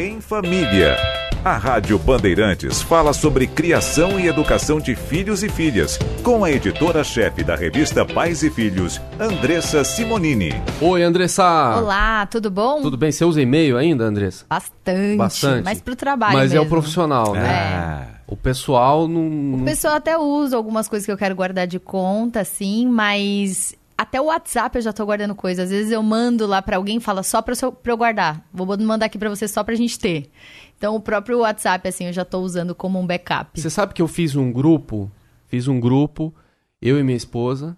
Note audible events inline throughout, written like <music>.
Em Família. A Rádio Bandeirantes fala sobre criação e educação de filhos e filhas, com a editora-chefe da revista Pais e Filhos, Andressa Simonini. Oi, Andressa. Olá, tudo bom? Tudo bem? Você usa e-mail ainda, Andressa? Bastante. Bastante. Mas pro trabalho Mas mesmo. é o profissional, né? É. O pessoal não... O pessoal até usa algumas coisas que eu quero guardar de conta, sim, mas até o WhatsApp eu já tô guardando coisas. Às vezes eu mando lá pra alguém e fala só pra, eu- pra eu guardar. Vou mandar aqui pra você só pra gente ter. Então o próprio WhatsApp, assim, eu já tô usando como um backup. Você sabe que eu fiz um grupo, fiz um grupo, eu e minha esposa,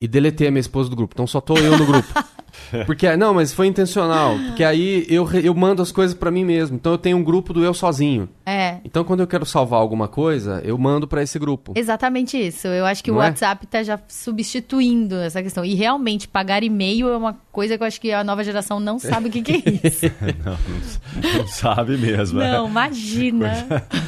e deletei a minha esposa do grupo. Então só tô eu no grupo. <laughs> Porque, não, mas foi intencional. Porque aí eu, eu mando as coisas pra mim mesmo. Então eu tenho um grupo do eu sozinho. É. Então quando eu quero salvar alguma coisa, eu mando pra esse grupo. Exatamente isso. Eu acho que Não o é? WhatsApp tá já substituindo essa questão. E realmente, pagar e-mail é uma coisa que eu acho que a nova geração não sabe o que, que é <laughs> isso. Não, não, sabe mesmo. é. não, imagina.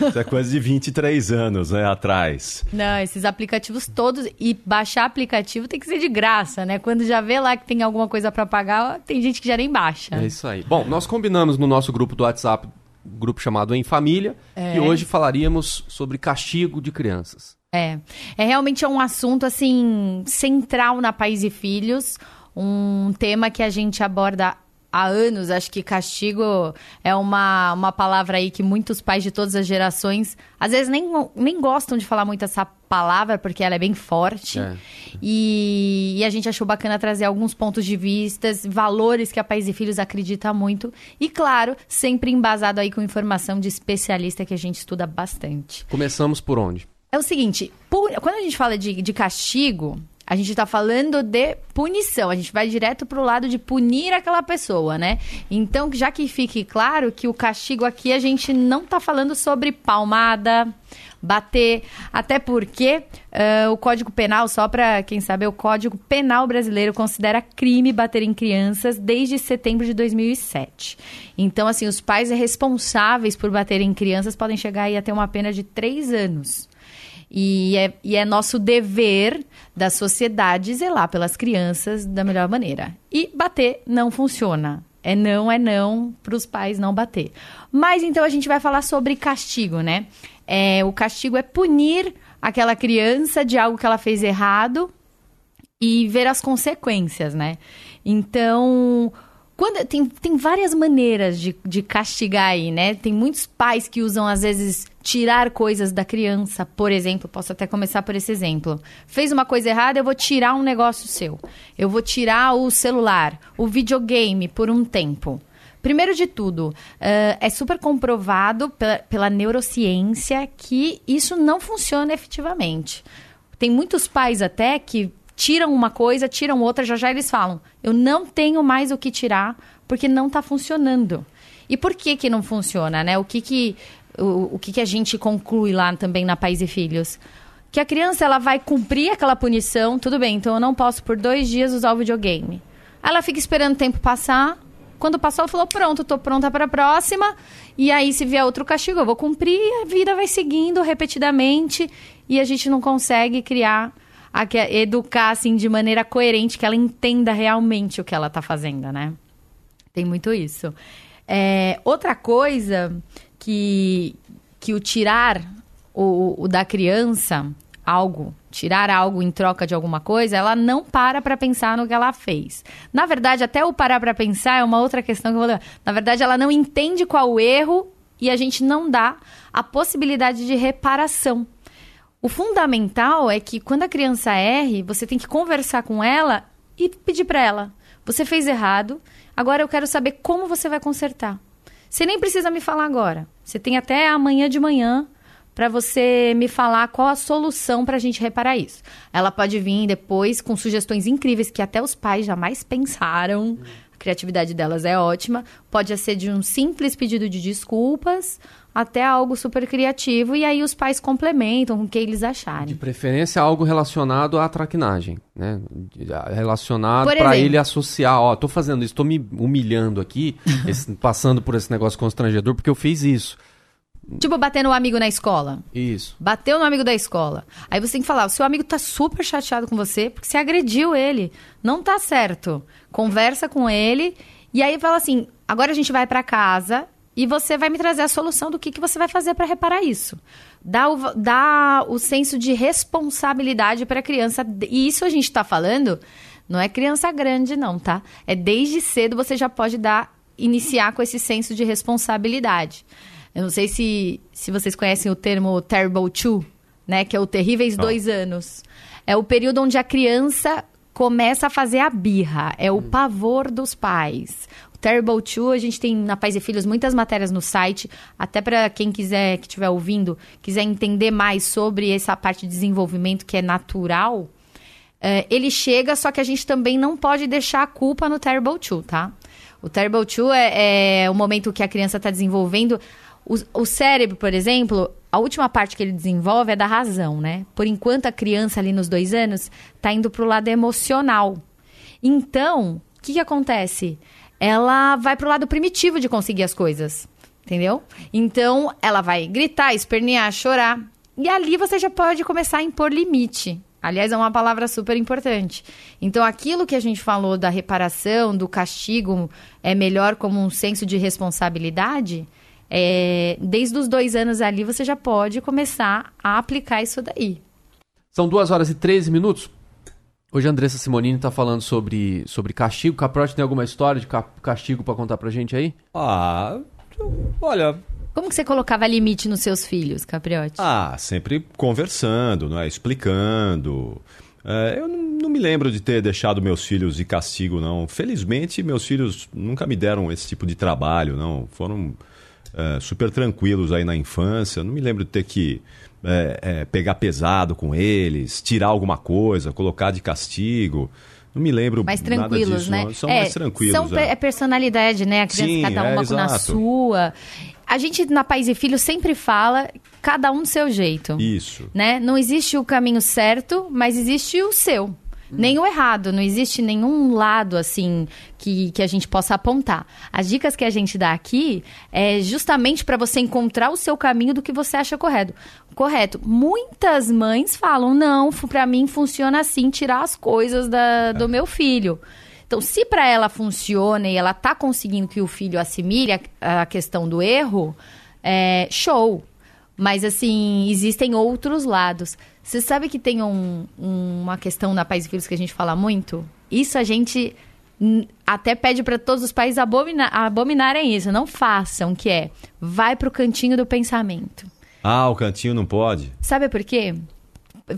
Isso é coisa de 23 anos né, atrás. Não, esses aplicativos todos. E baixar aplicativo tem que ser de graça, né? Quando já vê lá que tem alguma coisa pra pagar, tem gente que já nem baixa. É isso aí. Bom, nós combinamos no nosso grupo do WhatsApp, grupo chamado Em Família, É. que hoje falaríamos sobre castigo de crianças. É. É realmente um assunto, assim, central na Pais e Filhos. Um tema que a gente aborda há anos. Acho que castigo é uma, uma palavra aí que muitos pais de todas as gerações, às vezes, nem, nem gostam de falar muito essa palavra, porque ela é bem forte. É. E, e a gente achou bacana trazer alguns pontos de vistas, valores que a Pais e Filhos acredita muito. E, claro, sempre embasado aí com informação de especialista que a gente estuda bastante. Começamos por onde? É o seguinte, pu- quando a gente fala de, de castigo, a gente tá falando de punição. A gente vai direto pro lado de punir aquela pessoa, né? Então, já que fique claro que o castigo aqui a gente não tá falando sobre palmada, bater, até porque eh, o Código Penal, só para quem sabe, o Código Penal brasileiro considera crime bater em crianças desde setembro de 2007. Então, assim, os pais responsáveis por bater em crianças podem chegar aí a ter uma pena de três anos. E é, e é nosso dever da sociedade zelar pelas crianças da melhor maneira. E bater não funciona. É não, é não para os pais não bater. Mas então a gente vai falar sobre castigo, né? É, o castigo é punir aquela criança de algo que ela fez errado e ver as consequências, né? Então, quando, tem, tem várias maneiras de, de castigar aí, né? Tem muitos pais que usam, às vezes, tirar coisas da criança, por exemplo. Posso até começar por esse exemplo. Fez uma coisa errada, eu vou tirar um negócio seu. Eu vou tirar o celular, o videogame por um tempo. Primeiro de tudo, eh, é super comprovado pela, pela neurociência que isso não funciona efetivamente. Tem muitos pais até que tiram uma coisa, tiram outra, já já eles falam: eu não tenho mais o que tirar porque não está funcionando. E por que que não funciona, né? O que que o, o que que a gente conclui lá também na Pais e Filhos? Que a criança ela vai cumprir aquela punição, tudo bem, então eu não posso por dois dias usar o videogame. Ela fica esperando o tempo passar. Quando passou, ela falou: pronto, tô pronta para a próxima. E aí, se vier outro castigo, eu vou cumprir. E a vida vai seguindo repetidamente. E a gente não consegue criar, a, que- educar assim de maneira coerente, que ela entenda realmente o que ela tá fazendo, né? Tem muito isso. É, outra coisa que, que o tirar o, o da criança algo, tirar algo em troca de alguma coisa, ela não para para pensar no que ela fez. Na verdade, até o parar para pensar é uma outra questão que eu vou levar. Na verdade, ela não entende qual o erro e a gente não dá a possibilidade de reparação. O fundamental é que quando a criança erre, você tem que conversar com ela e pedir para ela: você fez errado, agora eu quero saber como você vai consertar. Você nem precisa me falar agora. Você tem até amanhã de manhã para você me falar qual a solução para a gente reparar isso. Ela pode vir depois com sugestões incríveis que até os pais jamais pensaram. A criatividade delas é ótima. Pode ser de um simples pedido de desculpas até algo super criativo e aí os pais complementam com o que eles De acharem. preferência, algo relacionado à traquinagem, né? De- Relacionado para ele associar, ó, tô fazendo isso, tô me humilhando aqui, <laughs> esse- passando por esse negócio constrangedor porque eu fiz isso. Tipo bater no amigo na escola. Isso. Bateu no amigo da escola. Aí você tem que falar, o seu amigo tá super chateado com você porque você agrediu ele. Não tá certo. Conversa com ele e aí fala assim: agora a gente vai pra casa e você vai me trazer a solução do que, que você vai fazer para reparar isso. Dá o, dá o senso de responsabilidade para a criança. E isso a gente está falando, não é criança grande, não, tá? É desde cedo você já pode dar, iniciar com esse senso de responsabilidade. Eu não sei se, se vocês conhecem o termo Terrible Two, né? Que é o terríveis oh. dois anos. É o período onde a criança começa a fazer a birra. É o hum. pavor dos pais. Terrible Two, a gente tem na Pais e Filhos muitas matérias no site, até para quem quiser, que estiver ouvindo, quiser entender mais sobre essa parte de desenvolvimento que é natural. É, ele chega, só que a gente também não pode deixar a culpa no Terrible Two, tá? O Terrible Two é, é o momento que a criança está desenvolvendo o, o cérebro, por exemplo, a última parte que ele desenvolve é da razão, né? Por enquanto, a criança ali nos dois anos está indo para o lado emocional. Então, o que, que acontece? Ela vai para o lado primitivo de conseguir as coisas, entendeu? Então, ela vai gritar, espernear, chorar. E ali você já pode começar a impor limite. Aliás, é uma palavra super importante. Então, aquilo que a gente falou da reparação, do castigo, é melhor como um senso de responsabilidade é, desde os dois anos ali você já pode começar a aplicar isso daí. São duas horas e 13 minutos. Hoje a Andressa Simonini está falando sobre, sobre castigo. Caprote tem alguma história de castigo para contar pra gente aí? Ah, olha, como que você colocava limite nos seus filhos, Capriotti? Ah, sempre conversando, não é? explicando. É, eu não, não, me lembro de ter deixado meus filhos de castigo, não. Felizmente, meus filhos nunca me deram esse tipo de trabalho, não. Foram é, super tranquilos aí na infância. Não me lembro de ter que é, é, pegar pesado com eles, tirar alguma coisa, colocar de castigo. Não me lembro mais tranquilos, disso, né? Não. São é, mais tranquilos. São é. personalidade, né? A criança, Sim, cada uma é, na sua. A gente na Pais e Filhos sempre fala cada um do seu jeito. Isso. Né? Não existe o caminho certo, mas existe o seu nem o errado. Não existe nenhum lado assim que, que a gente possa apontar. As dicas que a gente dá aqui é justamente para você encontrar o seu caminho do que você acha correto. Correto. Muitas mães falam: não, para mim funciona assim, tirar as coisas da, do meu filho. Então, se para ela funciona e ela está conseguindo que o filho assimile a, a questão do erro, é, show. Mas, assim, existem outros lados. Você sabe que tem um, uma questão na Pais e Filhos que a gente fala muito? Isso a gente até pede para todos os países abomina abominarem isso. Não façam, que é, vai para o cantinho do pensamento. Ah, o cantinho não pode? Sabe por quê?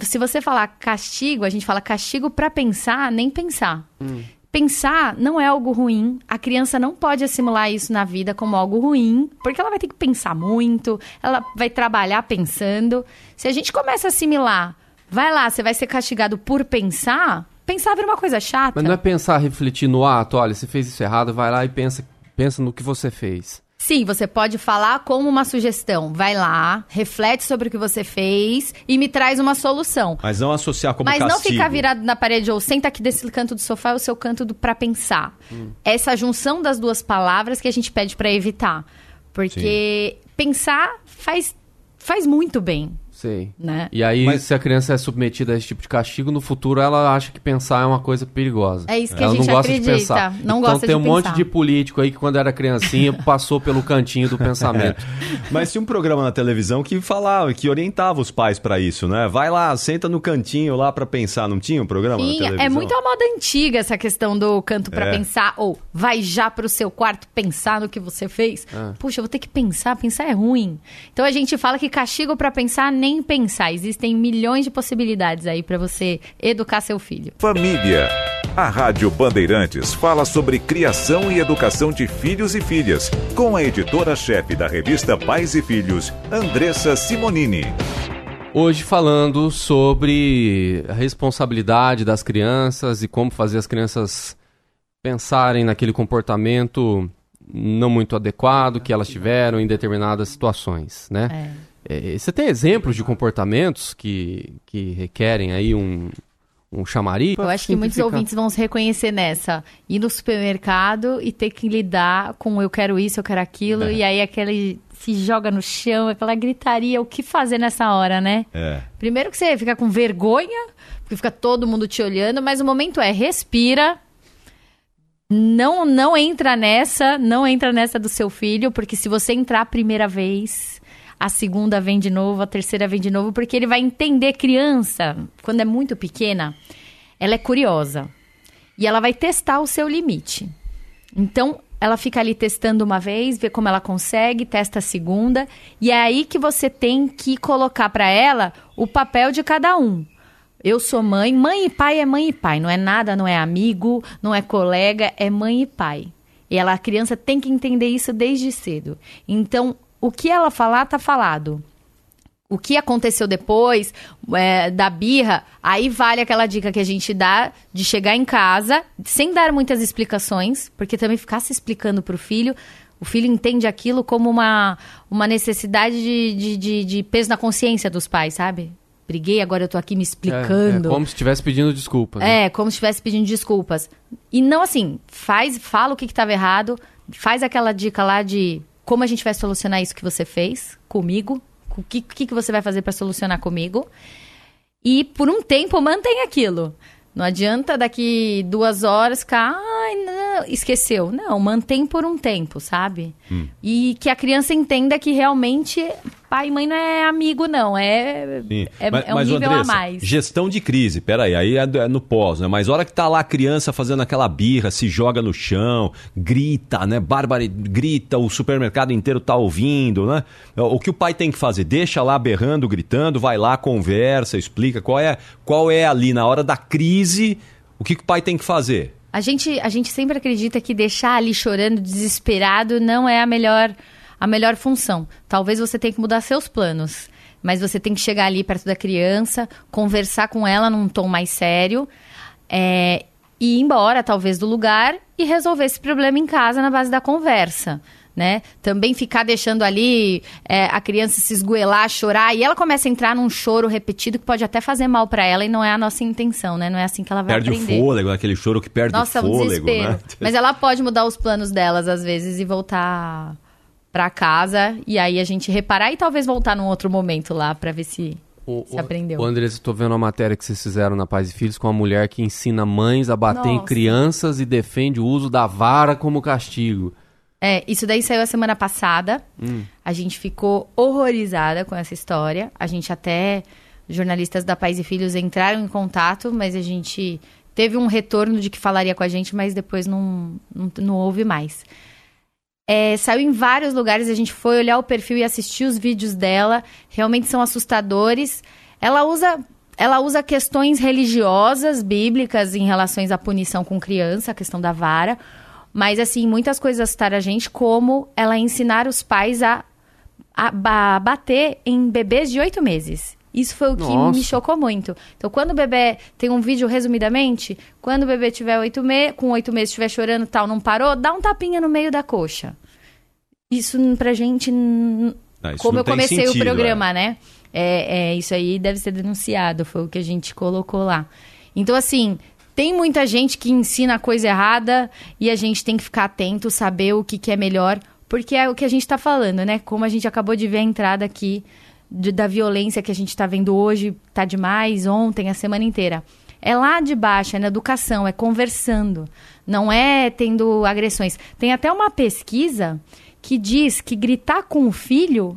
Se você falar castigo, a gente fala castigo para pensar, nem pensar. Hum pensar não é algo ruim. A criança não pode assimilar isso na vida como algo ruim, porque ela vai ter que pensar muito, ela vai trabalhar pensando. Se a gente começa a assimilar, vai lá, você vai ser castigado por pensar, pensar vira uma coisa chata. Mas não é pensar, refletir no ato, olha, você fez isso errado, vai lá e pensa, pensa no que você fez. Sim, você pode falar como uma sugestão. Vai lá, reflete sobre o que você fez e me traz uma solução. Mas não associar como Mas castigo. não ficar virado na parede ou senta aqui desse canto do sofá é o seu canto do para pensar. Hum. Essa junção das duas palavras que a gente pede para evitar. Porque Sim. pensar faz, faz muito bem. Sei. Né? E aí, Mas... se a criança é submetida a esse tipo de castigo, no futuro ela acha que pensar é uma coisa perigosa. É isso que ela a gente não gosta acredita. De pensar. Não então gosta tem um monte de político aí que quando era criancinha <laughs> passou pelo cantinho do pensamento. Mas tinha um programa na televisão que falava, que orientava os pais para isso, né? Vai lá, senta no cantinho lá para pensar. Não tinha um programa Sim, na televisão? é muito a moda antiga essa questão do canto para é. pensar ou vai já pro seu quarto pensar no que você fez. Ah. Puxa, eu vou ter que pensar, pensar é ruim. Então a gente fala que castigo para pensar nem pensar. Existe existem milhões de possibilidades aí para você educar seu filho. Família. A Rádio Bandeirantes fala sobre criação e educação de filhos e filhas, com a editora-chefe da revista Pais e Filhos, Andressa Simonini. Hoje falando sobre a responsabilidade das crianças e como fazer as crianças pensarem naquele comportamento não muito adequado que elas tiveram em determinadas situações, né? É. É, você tem exemplos de comportamentos que, que requerem aí um, um chamariz? Eu acho que muitos ouvintes vão se reconhecer nessa. Ir no supermercado e ter que lidar com eu quero isso, eu quero aquilo, é. e aí aquele se joga no chão, aquela gritaria, o que fazer nessa hora, né? É. Primeiro que você fica com vergonha, porque fica todo mundo te olhando, mas o momento é respira, não não entra nessa, não entra nessa do seu filho, porque se você entrar a primeira vez, a segunda vem de novo, a terceira vem de novo, porque ele vai entender criança, quando é muito pequena, ela é curiosa. E ela vai testar o seu limite. Então, ela fica ali testando uma vez, vê como ela consegue, testa a segunda, e é aí que você tem que colocar para ela o papel de cada um. Eu sou mãe, mãe e pai é mãe e pai, não é nada, não é amigo, não é colega, é mãe e pai. E ela, a criança tem que entender isso desde cedo. Então, o que ela falar, tá falado. O que aconteceu depois é, da birra, aí vale aquela dica que a gente dá de chegar em casa, sem dar muitas explicações, porque também ficar se explicando pro filho, o filho entende aquilo como uma, uma necessidade de, de, de, de peso na consciência dos pais, sabe? briguei, agora eu tô aqui me explicando. É, é como se estivesse pedindo desculpas. Né? É, como se estivesse pedindo desculpas. E não assim, faz, fala o que estava errado, faz aquela dica lá de como a gente vai solucionar isso que você fez comigo, o que, que, que você vai fazer para solucionar comigo. E por um tempo mantém aquilo. Não adianta daqui duas horas ficar, ai, não, esqueceu. Não, mantém por um tempo, sabe? Hum. E que a criança entenda que realmente pai e mãe não é amigo, não. É, é, mas, é um mas, nível Andressa, a mais. Gestão de crise, peraí, aí é, é no pós, né? Mas hora que tá lá a criança fazendo aquela birra, se joga no chão, grita, né? Bárbara grita, o supermercado inteiro tá ouvindo, né? O que o pai tem que fazer? Deixa lá berrando, gritando, vai lá, conversa, explica qual é, qual é ali na hora da crise, o que, que o pai tem que fazer? A gente, a gente sempre acredita que deixar ali chorando, desesperado, não é a melhor a melhor função. Talvez você tenha que mudar seus planos, mas você tem que chegar ali perto da criança, conversar com ela num tom mais sério, é, e ir embora, talvez, do lugar e resolver esse problema em casa na base da conversa. Né? Também ficar deixando ali é, a criança se esgoelar, chorar, e ela começa a entrar num choro repetido que pode até fazer mal para ela e não é a nossa intenção, né? Não é assim que ela vai perde aprender. Perde o fôlego, aquele choro que perde nossa, o fôlego, um desespero. né? Mas ela pode mudar os planos delas às vezes e voltar para casa e aí a gente reparar e talvez voltar num outro momento lá para ver se o, se aprendeu. O Andrés, estou vendo a matéria que vocês fizeram na Paz e Filhos com a mulher que ensina mães a bater Nossa. em crianças e defende o uso da vara como castigo. É, isso daí saiu a semana passada. Hum. A gente ficou horrorizada com essa história. A gente até jornalistas da Pais e Filhos entraram em contato, mas a gente teve um retorno de que falaria com a gente, mas depois não, não, não houve mais. É, saiu em vários lugares, a gente foi olhar o perfil e assistir os vídeos dela. Realmente são assustadores. Ela usa, ela usa questões religiosas, bíblicas, em relação à punição com criança, a questão da vara. Mas, assim, muitas coisas assustaram a gente, como ela ensinar os pais a, a, a bater em bebês de oito meses. Isso foi o que Nossa. me chocou muito. Então, quando o bebê. Tem um vídeo resumidamente. Quando o bebê tiver oito meses, com oito meses estiver chorando tal, não parou, dá um tapinha no meio da coxa. Isso pra gente. Ah, como eu comecei sentido, o programa, é. né? É, é, isso aí deve ser denunciado, foi o que a gente colocou lá. Então, assim, tem muita gente que ensina a coisa errada e a gente tem que ficar atento, saber o que, que é melhor, porque é o que a gente está falando, né? Como a gente acabou de ver a entrada aqui de, da violência que a gente está vendo hoje, tá demais, ontem, a semana inteira. É lá de baixo, é na educação, é conversando, não é tendo agressões. Tem até uma pesquisa que diz que gritar com o filho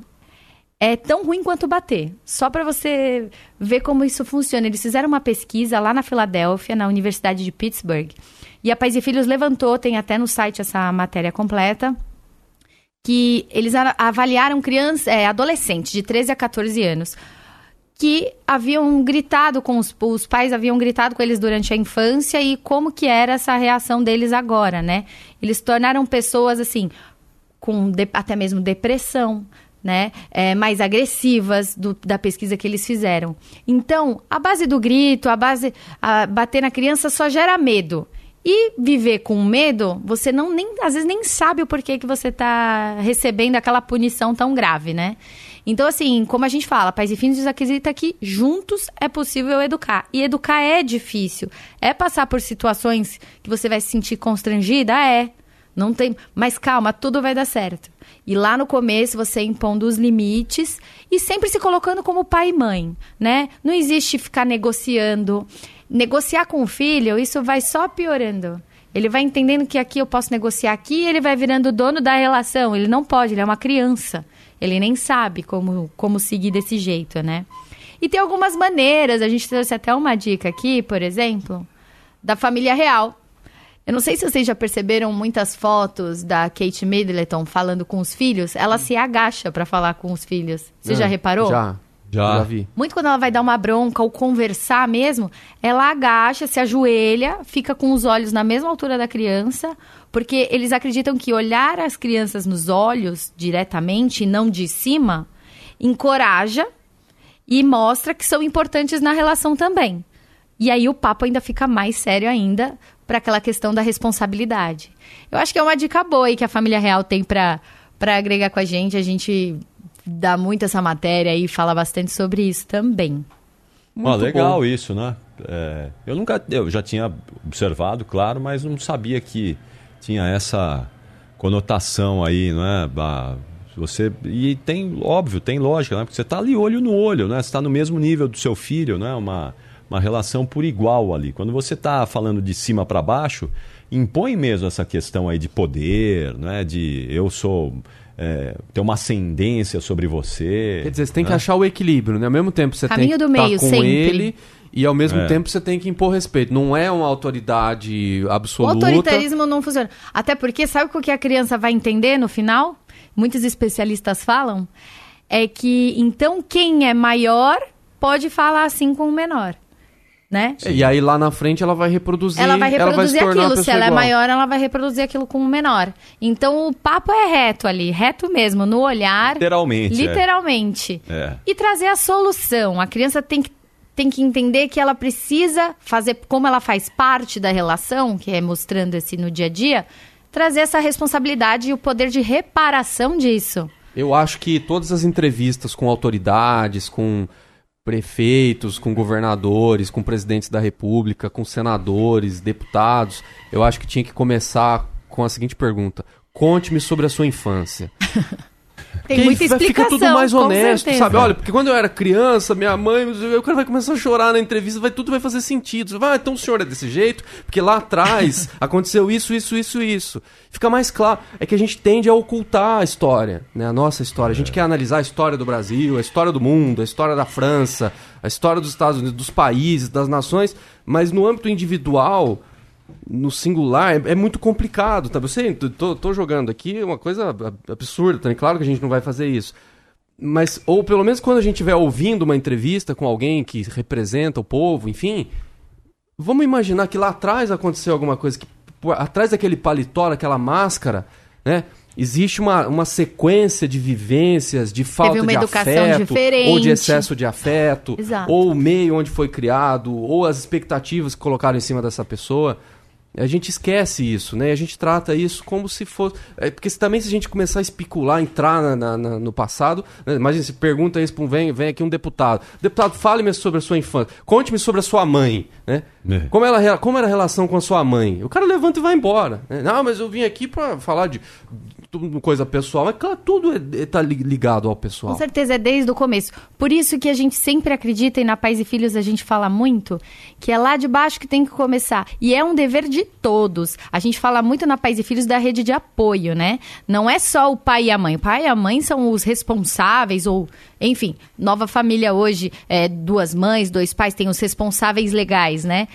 é tão ruim quanto bater. Só para você ver como isso funciona. Eles fizeram uma pesquisa lá na Filadélfia, na Universidade de Pittsburgh. E a Pais e Filhos levantou, tem até no site essa matéria completa, que eles avaliaram crianças, é, adolescentes de 13 a 14 anos que haviam gritado com os, os pais haviam gritado com eles durante a infância e como que era essa reação deles agora, né? Eles tornaram pessoas assim com de, até mesmo depressão, né? É, mais agressivas do, da pesquisa que eles fizeram. Então, a base do grito, a base a bater na criança só gera medo. E viver com medo, você não nem às vezes nem sabe o porquê que você está recebendo aquela punição tão grave, né? Então, assim, como a gente fala, pais e filhos acredita que juntos é possível educar. E educar é difícil. É passar por situações que você vai se sentir constrangida? É. Não tem. Mas calma, tudo vai dar certo. E lá no começo você impondo os limites e sempre se colocando como pai e mãe, né? Não existe ficar negociando negociar com o filho, isso vai só piorando. Ele vai entendendo que aqui eu posso negociar aqui, ele vai virando o dono da relação. Ele não pode, ele é uma criança. Ele nem sabe como, como seguir desse jeito, né? E tem algumas maneiras, a gente trouxe até uma dica aqui, por exemplo, da família real. Eu não sei se vocês já perceberam muitas fotos da Kate Middleton falando com os filhos. Ela se agacha para falar com os filhos. Você É, já reparou? Já. Já. Já vi. Muito quando ela vai dar uma bronca ou conversar mesmo, ela agacha, se ajoelha, fica com os olhos na mesma altura da criança, porque eles acreditam que olhar as crianças nos olhos diretamente e não de cima encoraja e mostra que são importantes na relação também. E aí o papo ainda fica mais sério ainda para aquela questão da responsabilidade. Eu acho que é uma dica boa aí que a família real tem para para agregar com a gente. A gente dá muito essa matéria e fala bastante sobre isso também. Ah, Muito legal bom. isso, né? É, eu nunca, eu já tinha observado, claro, mas não sabia que tinha essa conotação aí, não é? Ah, você e tem, óbvio, tem lógica, né? Porque você está ali olho no olho, né? Você está no mesmo nível do seu filho, né? Uma uma relação por igual ali. Quando você está falando de cima para baixo, impõe mesmo essa questão aí de poder, né? De eu sou é, ter uma ascendência sobre você. Quer dizer, você tem que né? achar o equilíbrio, né? Ao mesmo tempo você Caminho tem que estar com sempre. ele e ao mesmo É. tempo você tem que impor respeito. Não é uma autoridade O absoluta. autoritarismo não funciona. Até porque, sabe o que a criança vai entender no final? Muitos especialistas falam. É que, então, quem é maior pode falar assim com o menor. Né? E aí lá na frente ela vai reproduzir. Ela vai reproduzir tornar uma aquilo. Se ela é igual. maior, ela vai reproduzir aquilo com o menor. Então, o papo é reto ali. Reto mesmo, no olhar. Literalmente. é. Literalmente. É. E trazer a solução. A criança tem que, tem que entender que ela precisa fazer, como ela faz parte da relação, que é mostrando esse no dia a dia, trazer essa responsabilidade e o poder de reparação disso. Eu acho que todas as entrevistas com autoridades, com prefeitos, com governadores, com presidentes da república, com senadores, deputados, eu acho que tinha que começar com a seguinte pergunta: Conte-me sobre a sua infância. <laughs> Tem muita explicação. Fica tudo mais honesto, certeza. sabe? Olha, porque quando eu era criança, minha mãe, o cara vai começar a chorar na entrevista, vai, tudo vai fazer sentido. Vai, ah, então o senhor é desse jeito, porque lá atrás <laughs> aconteceu isso, isso, isso, isso. Fica mais claro. É que a gente tende a ocultar a história, né? A nossa história. A gente quer analisar a história do Brasil, a história do mundo, a história da França, a história dos Estados Unidos, dos países, das nações, mas no âmbito individual no singular é, é muito complicado, tá? Eu sei, tô, tô- jogando aqui uma coisa ab- absurda também. Claro que a gente não vai fazer isso. Mas, ou pelo menos quando a gente estiver ouvindo uma entrevista com alguém que representa o povo, enfim, vamos imaginar que lá atrás aconteceu alguma coisa, que por- atrás daquele paletó, daquela máscara, né? Existe uma, uma sequência de vivências, de falta uma de educação afeto, diferente. ou de excesso de afeto, Exato. ou o meio onde foi criado, ou as expectativas que colocaram em cima dessa pessoa. A gente esquece isso, né? A gente trata isso como se fosse. É, porque se, também se a gente começar a especular, entrar na- na- na- no passado, né? imagina, se pergunta isso para um. Vem, vem aqui um deputado. Deputado, fale-me sobre a sua infância. Conte-me sobre a sua mãe, né? É. Como, ela, como era a relação com a sua mãe? O cara levanta e vai embora. né? Não, mas eu vim aqui para falar de tudo coisa pessoal. Mas, claro, tudo é, é- tá li- ligado ao pessoal. Com certeza, é desde o começo. Por isso que a gente sempre acredita, e na Pais e Filhos a gente fala muito, que é lá de baixo que tem que começar. E é um dever de todos. A gente fala muito na Pais e Filhos da rede de apoio, né? Não é só o pai e a mãe. O pai e a mãe são os responsáveis, ou, enfim, nova família hoje, é, duas mães, dois pais, tem os responsáveis legais, né?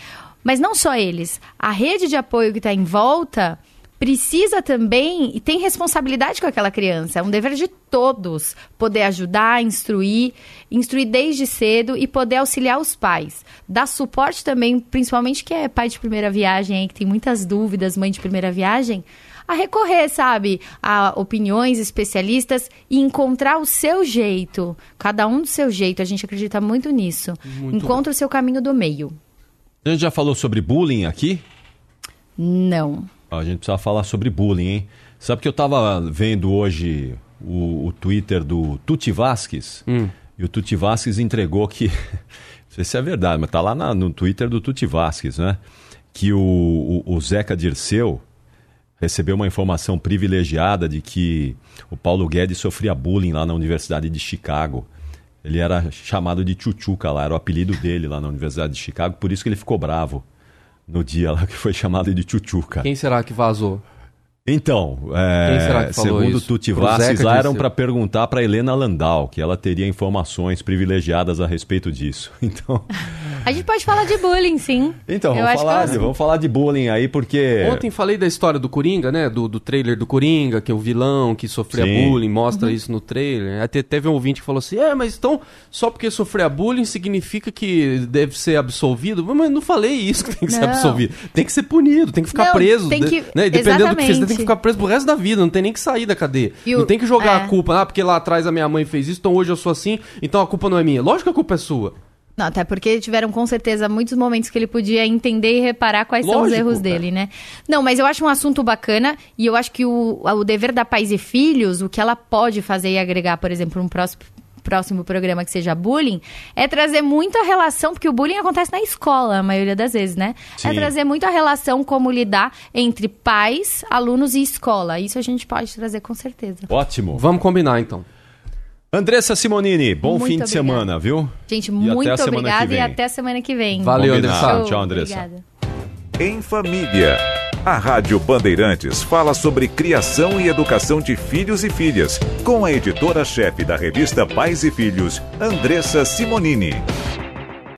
Mas não só eles. A rede de apoio que está em volta precisa também e tem responsabilidade com aquela criança. É um dever de todos poder ajudar, instruir, instruir desde cedo e poder auxiliar os pais. Dar suporte também, principalmente que é pai de primeira viagem aí, que tem muitas dúvidas, mãe de primeira viagem, a recorrer, sabe, a opiniões especialistas e encontrar o seu jeito, cada um do seu jeito. A gente acredita muito nisso. Encontra o seu caminho do meio. A gente já falou sobre bullying aqui? Não. A gente precisa falar sobre bullying, hein? Sabe que eu tava vendo hoje o, o Twitter do Tuti Vasquez? E o Tuti Vasquez entregou que. <laughs> Não sei se é verdade, mas tá lá na- no Twitter do Tuti Vasquez, né? Que o, o, o Zeca Dirceu recebeu uma informação privilegiada de que o Paulo Guedes sofria bullying lá na Universidade de Chicago. Ele era chamado de Tchutchuca lá, era o apelido dele lá na Universidade de Chicago, por isso que ele ficou bravo. No dia lá que foi chamado de tchutchuca. Quem será que vazou? Então, é, segundo isso? Tuti Pro Vlasses, Zeca lá eram para perguntar para Helena Landau, que ela teria informações privilegiadas a respeito disso. <laughs> Então, A gente pode falar de bullying, sim. então Eu vamos, acho que falar de, vamos falar de bullying aí, porque... Ontem falei da história do Coringa, né? Do, do trailer do Coringa, que é o vilão que sofria Sim. bullying, mostra Uhum. isso no trailer. Até teve um ouvinte que falou assim: é, mas então, só porque sofrer bullying significa que deve ser absolvido? Mas não falei isso <laughs> que tem que ser Não. absolvido. Tem que ser punido, tem que ficar Não, preso. tem que- né? E Dependendo do que fez, tem que Exatamente. ficar preso pro resto da vida, não tem nem que sair da cadeia. E o- Não tem que jogar é. a culpa, ah, porque lá atrás a minha mãe fez isso, então hoje eu sou assim, então a culpa não é minha. Lógico que a culpa é sua. Não, até porque tiveram com certeza muitos momentos que ele podia entender e reparar quais são os Lógico, erros dele, né? Não, mas eu acho um assunto bacana e eu acho que o, o dever da Pais e Filhos, o que ela pode fazer e agregar, por exemplo, um próximo próximo programa que seja bullying, é trazer muito a relação, porque o bullying acontece na escola, a maioria das vezes, né? É Sim. trazer muito a relação como lidar entre pais, alunos e escola. Isso a gente pode trazer com certeza. Ótimo. Vamos combinar então. Andressa Simonini, bom Muito fim de obrigada. semana, viu? Gente, muito obrigada e até semana que vem. Valeu, Combinado. Andressa. Show, Tchau, Andressa. Obrigada. Em Família. A Rádio Bandeirantes fala sobre criação e educação de filhos e filhas, com a editora-chefe da revista Pais e Filhos, Andressa Simonini.